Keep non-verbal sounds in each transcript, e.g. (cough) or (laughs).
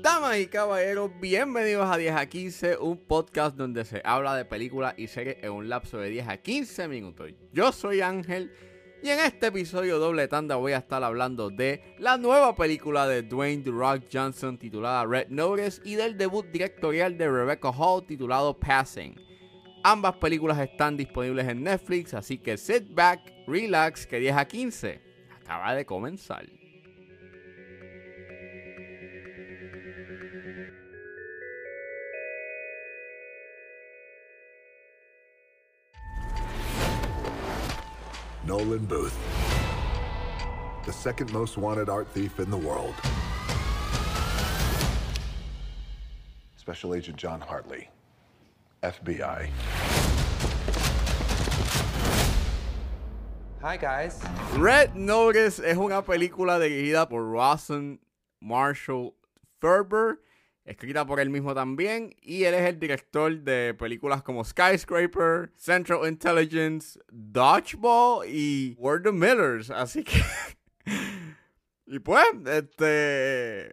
Damas y caballeros, bienvenidos a 10 a 15, un podcast donde se habla de películas y series en un lapso de 10 a 15 minutos. Yo soy Ángel y en este episodio doble tanda voy a estar hablando de la nueva película de Dwayne The Rock Johnson titulada Red Notice y del debut directorial de Rebecca Hall titulado Passing. Ambas películas están disponibles en Netflix, así que sit back, relax, que 10 a 15 acaba de comenzar. Nolan Booth, the second most wanted art thief in the world. Special Agent John Hartley, FBI. Hi guys. Red Notice es una película dirigida por Rawson Marshall Ferber, escrita por él mismo también, y él es el director de películas como Skyscraper, Central Intelligence, Dodgeball y Word of Millers, así que... (laughs) y pues, este...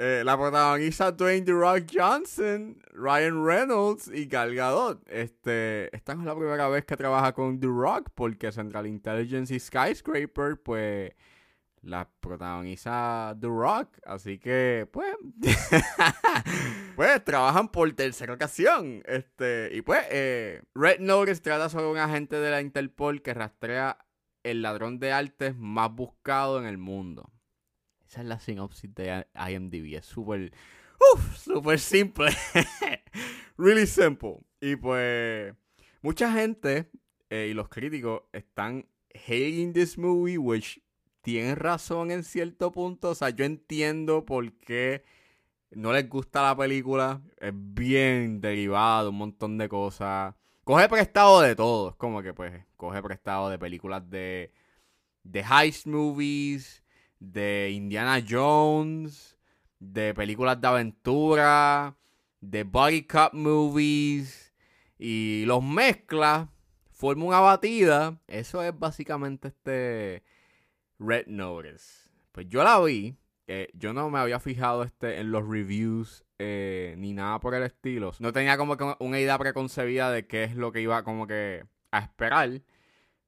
eh, la protagoniza Dwayne The Rock Johnson, Ryan Reynolds y Gal Gadot. Este, esta no es la primera vez que trabaja con The Rock porque Central Intelligence y Skyscraper, pues la protagoniza The Rock, así que pues (laughs) pues trabajan por tercera ocasión, este y pues eh, Red Notice trata sobre un agente de la Interpol que rastrea el ladrón de artes más buscado en el mundo. Esa es la sinopsis de IMDb, es súper súper simple, (laughs) really simple y pues mucha gente eh, y los críticos están hating this movie, which tienen razón en cierto punto. O sea, yo entiendo por qué no les gusta la película. Es bien derivado, un montón de cosas. Coge prestado de todo. Es como que, pues, coge prestado de películas de, de heist movies, de Indiana Jones, de películas de aventura, de body cup movies. Y los mezcla, forma una batida. Eso es básicamente este Red Notice. Pues yo la vi. eh, yo no me había fijado este en los reviews eh, ni nada por el estilo. No tenía como que una idea preconcebida de qué es lo que iba como que a esperar.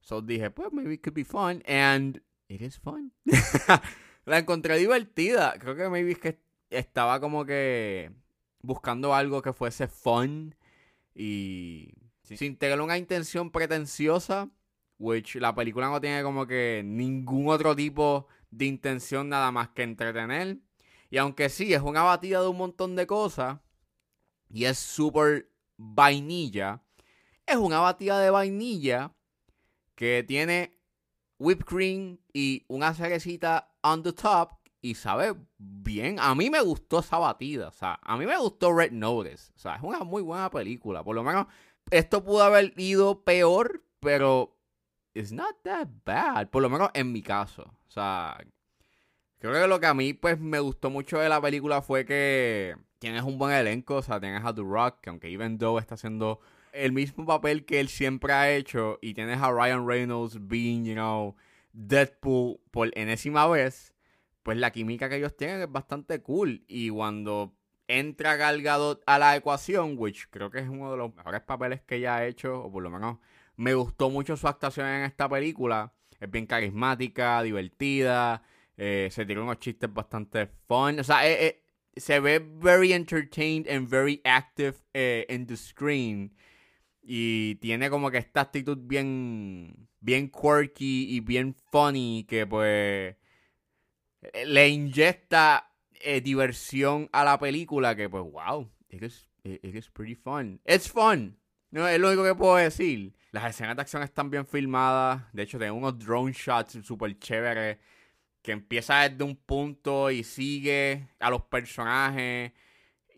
So dije, pues maybe it could be fun. And it is fun. (laughs) la encontré divertida. Creo que maybe es que estaba como que buscando algo que fuese fun. Y sin tener una intención pretenciosa. Which la película no tiene como que ningún otro tipo de intención nada más que entretener. Y aunque sí, es una batida de un montón de cosas. Y es súper vainilla. Es una batida de vainilla que tiene whipped cream y una cerecita on the top. Y sabe bien. A mí me gustó esa batida. O sea, a mí me gustó Red Notice. O sea, es una muy buena película. Por lo menos, esto pudo haber ido peor, pero it's not that bad. Por lo menos en mi caso. O sea, creo que lo que a mí pues me gustó mucho de la película fue que tienes un buen elenco. O sea, tienes a The Rock, que aunque Even Though está haciendo el mismo papel que él siempre ha hecho. Y tienes a Ryan Reynolds being, you know, Deadpool por enésima vez. Pues la química que ellos tienen es bastante cool. Y cuando entra Gal Gadot a la ecuación, which creo que es uno de los mejores papeles que ella ha hecho, o por lo menos me gustó mucho su actuación en esta película. Es bien carismática, divertida. eh, se tiró unos chistes bastante fun. O sea, eh, eh, se ve very entertained and very active eh, in the screen. Y tiene como que esta actitud bien, bien quirky y bien funny que pues eh, le inyecta eh, diversión a la película que pues wow, it it pretty fun. It's fun. No, es lo único que puedo decir. Las escenas de acción están bien filmadas. De hecho, tienen unos drone shots súper chéveres. Que empieza desde un punto y sigue a los personajes.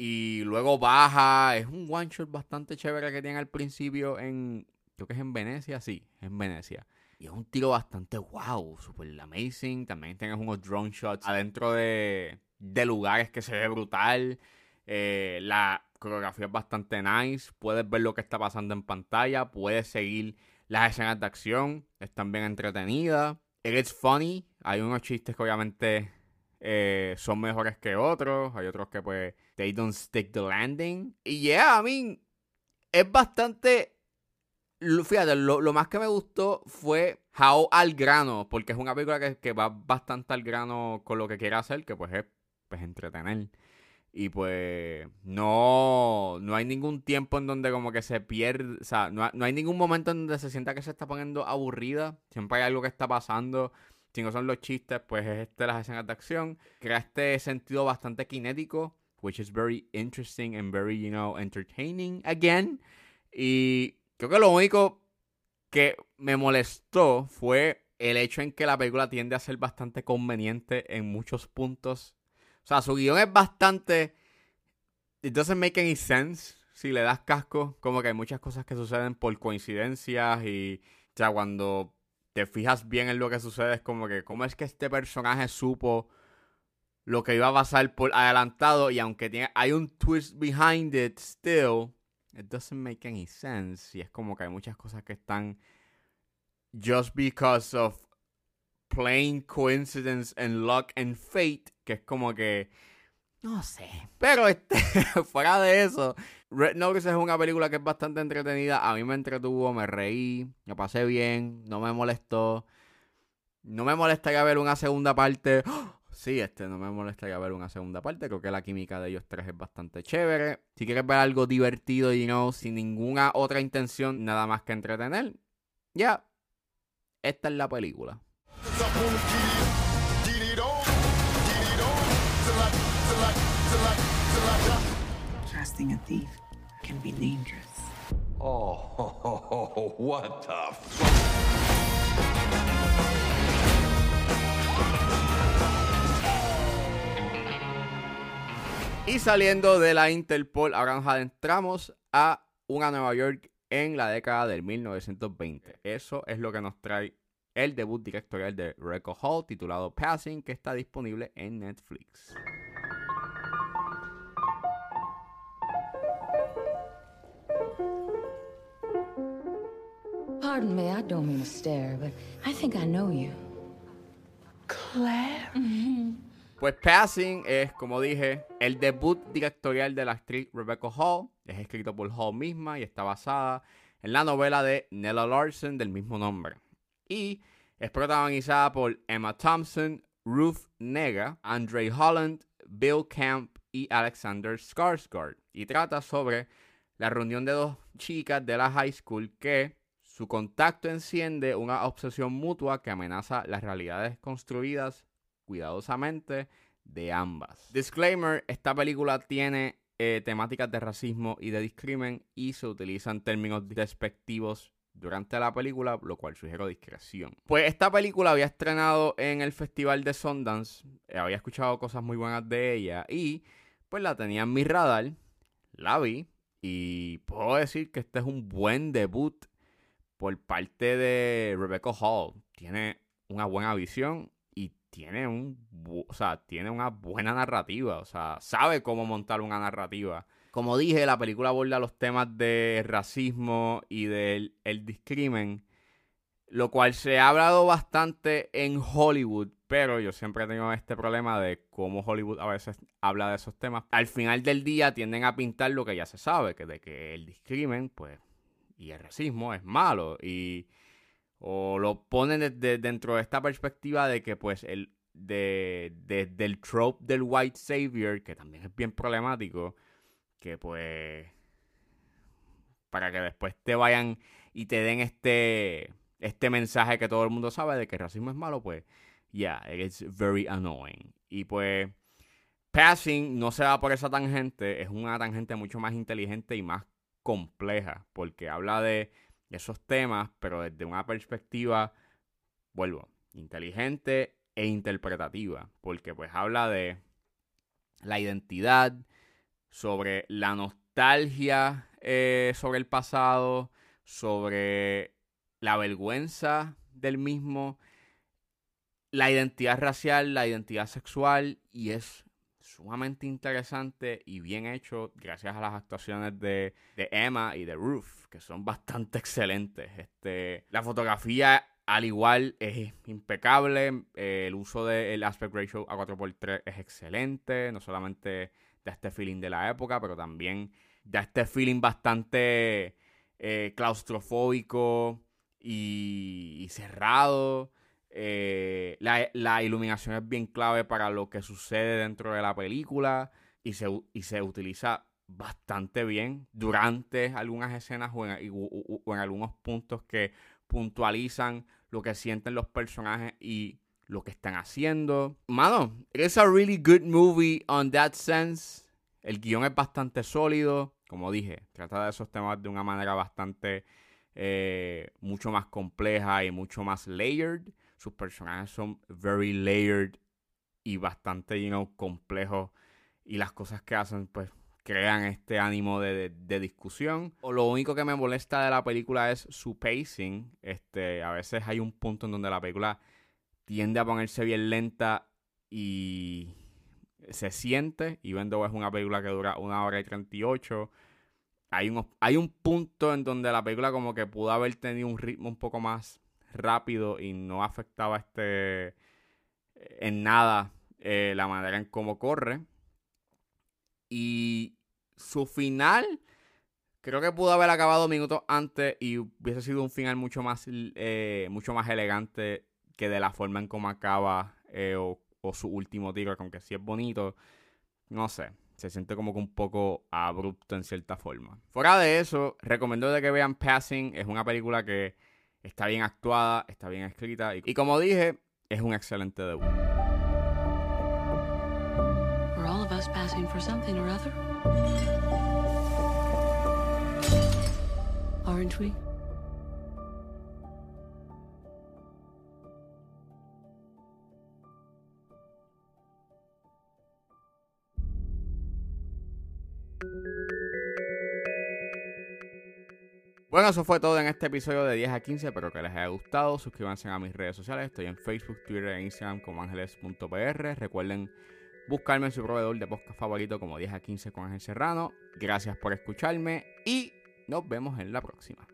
Y luego baja. Es un one shot bastante chévere que tiene al principio en. Creo que es en Venecia, sí, en Venecia. Y es un tiro bastante wow, super amazing. También tienes unos drone shots adentro de, de lugares que se ve brutal. Eh, la coreografía es bastante nice. Puedes ver lo que está pasando en pantalla. Puedes seguir Las escenas de acción están bien entretenidas. It is funny. Hay unos chistes que obviamente eh, son mejores que otros. Hay otros que pues they don't stick the landing. Y yeah, I mean, es bastante... Fíjate, lo, más que me gustó fue how al grano, porque es una película que, que, va bastante al grano con lo que quiere hacer, que pues es pues, entretener. Y pues no, no hay ningún tiempo en donde como que se pierde, o sea, no, hay ningún momento en donde se sienta que se está poniendo aburrida. Siempre hay algo que está pasando. Si no son los chistes, pues es este las escenas de acción. Crea este sentido bastante kinético, which is very interesting and very, you know, entertaining again. Y creo que lo único que me molestó fue el hecho en que la película tiende a ser bastante conveniente en muchos puntos o sea, su guion es bastante. It doesn't make any sense si le das casco. Como que hay muchas cosas que suceden por coincidencias y. O cuando te fijas bien en lo que sucede, es como que, ¿cómo es que este personaje supo lo que iba a pasar por adelantado? Y aunque tiene, hay un twist behind it, still, it doesn't make any sense. Y es como que hay muchas cosas que están just because of plain coincidence and luck and fate, que es como que no sé. Pero este, (laughs) fuera de eso, Red Notice es una película que es bastante entretenida. A mí me entretuvo, me reí, me pasé bien, no me molestó. No me molestaría ver una segunda parte. (gasps) Sí, este, no me molestaría ver una segunda parte. Creo que la química de ellos tres es bastante chévere. Si quieres ver algo divertido y no sin ninguna otra intención, nada más que entretener, ya, esta es la película. A thief can be dangerous. Oh, (laughs) what the Y saliendo de la Interpol, ahora nos adentramos a una Nueva York en la década del 1920. Eso es lo que nos trae el debut directorial de Record Hall titulado Passing, que está disponible en Netflix. Pardon me, I don't mean to stare, but I think I know you. Claire. Pues Passing es, como dije, el debut directorial de la actriz Rebecca Hall. Es escrito por Hall misma y está basada en la novela de Nella Larson del mismo nombre y es protagonizada por Emma Thompson, Ruth Nega, Andre Holland, Bill Camp y Alexander Skarsgård y trata sobre la reunión de dos chicas de la high school que su contacto enciende una obsesión mutua que amenaza las realidades construidas cuidadosamente de ambas. Disclaimer, esta película tiene eh, temáticas de racismo y de discrimen y se utilizan términos despectivos durante la película, lo cual sugiero discreción. Pues esta película había estrenado en el Festival de Sundance, eh, había escuchado cosas muy buenas de ella y pues la tenía en mi radar, la vi y puedo decir que este es un buen debut por parte de Rebecca Hall. Tiene una buena visión y tiene un, o sea, tiene una buena narrativa, o sea, sabe cómo montar una narrativa como dije, la película aborda los temas de racismo y del el discrimen, lo cual se ha hablado bastante en Hollywood, pero yo siempre he tenido este problema de cómo Hollywood a veces habla de esos temas. Al final del día tienden a pintar lo que ya se sabe, que de que el discrimen, pues, y el racismo es malo, y o lo ponen dentro de esta perspectiva de que, pues, el de, del trope del white savior, que también es bien problemático, que pues para que después te vayan y te den este este mensaje que todo el mundo sabe de que el racismo es malo, pues yeah, it's very annoying. Y pues Passing no se va por esa tangente, es una tangente mucho más inteligente y más compleja, porque habla de esos temas, pero desde una perspectiva, vuelvo, inteligente e interpretativa, porque pues habla de la identidad, sobre la nostalgia eh, sobre el pasado, sobre la vergüenza del mismo, la identidad racial, la identidad sexual, y es sumamente interesante y bien hecho gracias a las actuaciones de, de Emma y de Ruth, que son bastante (laughs) excelentes. Este, la fotografía al igual es impecable, eh, el uso del aspect ratio a 4x3 es excelente, no solamente da este feeling de la época, pero también da este feeling bastante eh, claustrofóbico y, cerrado. Eh, la, iluminación es bien clave para lo que sucede dentro de la película y se, y se utiliza bastante bien durante algunas escenas o en, algunos puntos que puntualizan lo que sienten los personajes y lo que están haciendo. Mano, it's a really good movie on that sense. El guion es bastante sólido. Como dije, trata de esos temas de una manera bastante eh, mucho más compleja y mucho más layered. Sus personajes son very layered y bastante, you know, complejos. Y las cosas que hacen, pues, crean este ánimo de, discusión. O lo único que me molesta de la película es su pacing. Este, a veces hay un punto en donde la película tiende a ponerse bien lenta y se siente. Y Vendo es una película que dura una hora y 38. Hay un, hay un punto en donde la película como que pudo haber tenido un ritmo un poco más rápido y no afectaba este en nada eh, la manera en cómo corre. Y su final creo que pudo haber acabado minutos antes y hubiese sido un final mucho más, eh, mucho más elegante que de la forma en cómo acaba eh, o, su último tiro, aunque sí es bonito. No sé, se siente como que un poco abrupto en cierta forma. Fuera de eso, recomiendo que vean Passing. Es una película que está bien actuada, está bien escrita y, como dije, es un excelente debut. we? Bueno, eso fue todo en este episodio de 10 a 15. Espero que les haya gustado. Suscríbanse a mis redes sociales. Estoy en Facebook, Twitter e Instagram como ángeles.pr. Recuerden buscarme en su proveedor de podcast favorito como 10 a 15 con Ángel Serrano. Gracias por escucharme y nos vemos en la próxima.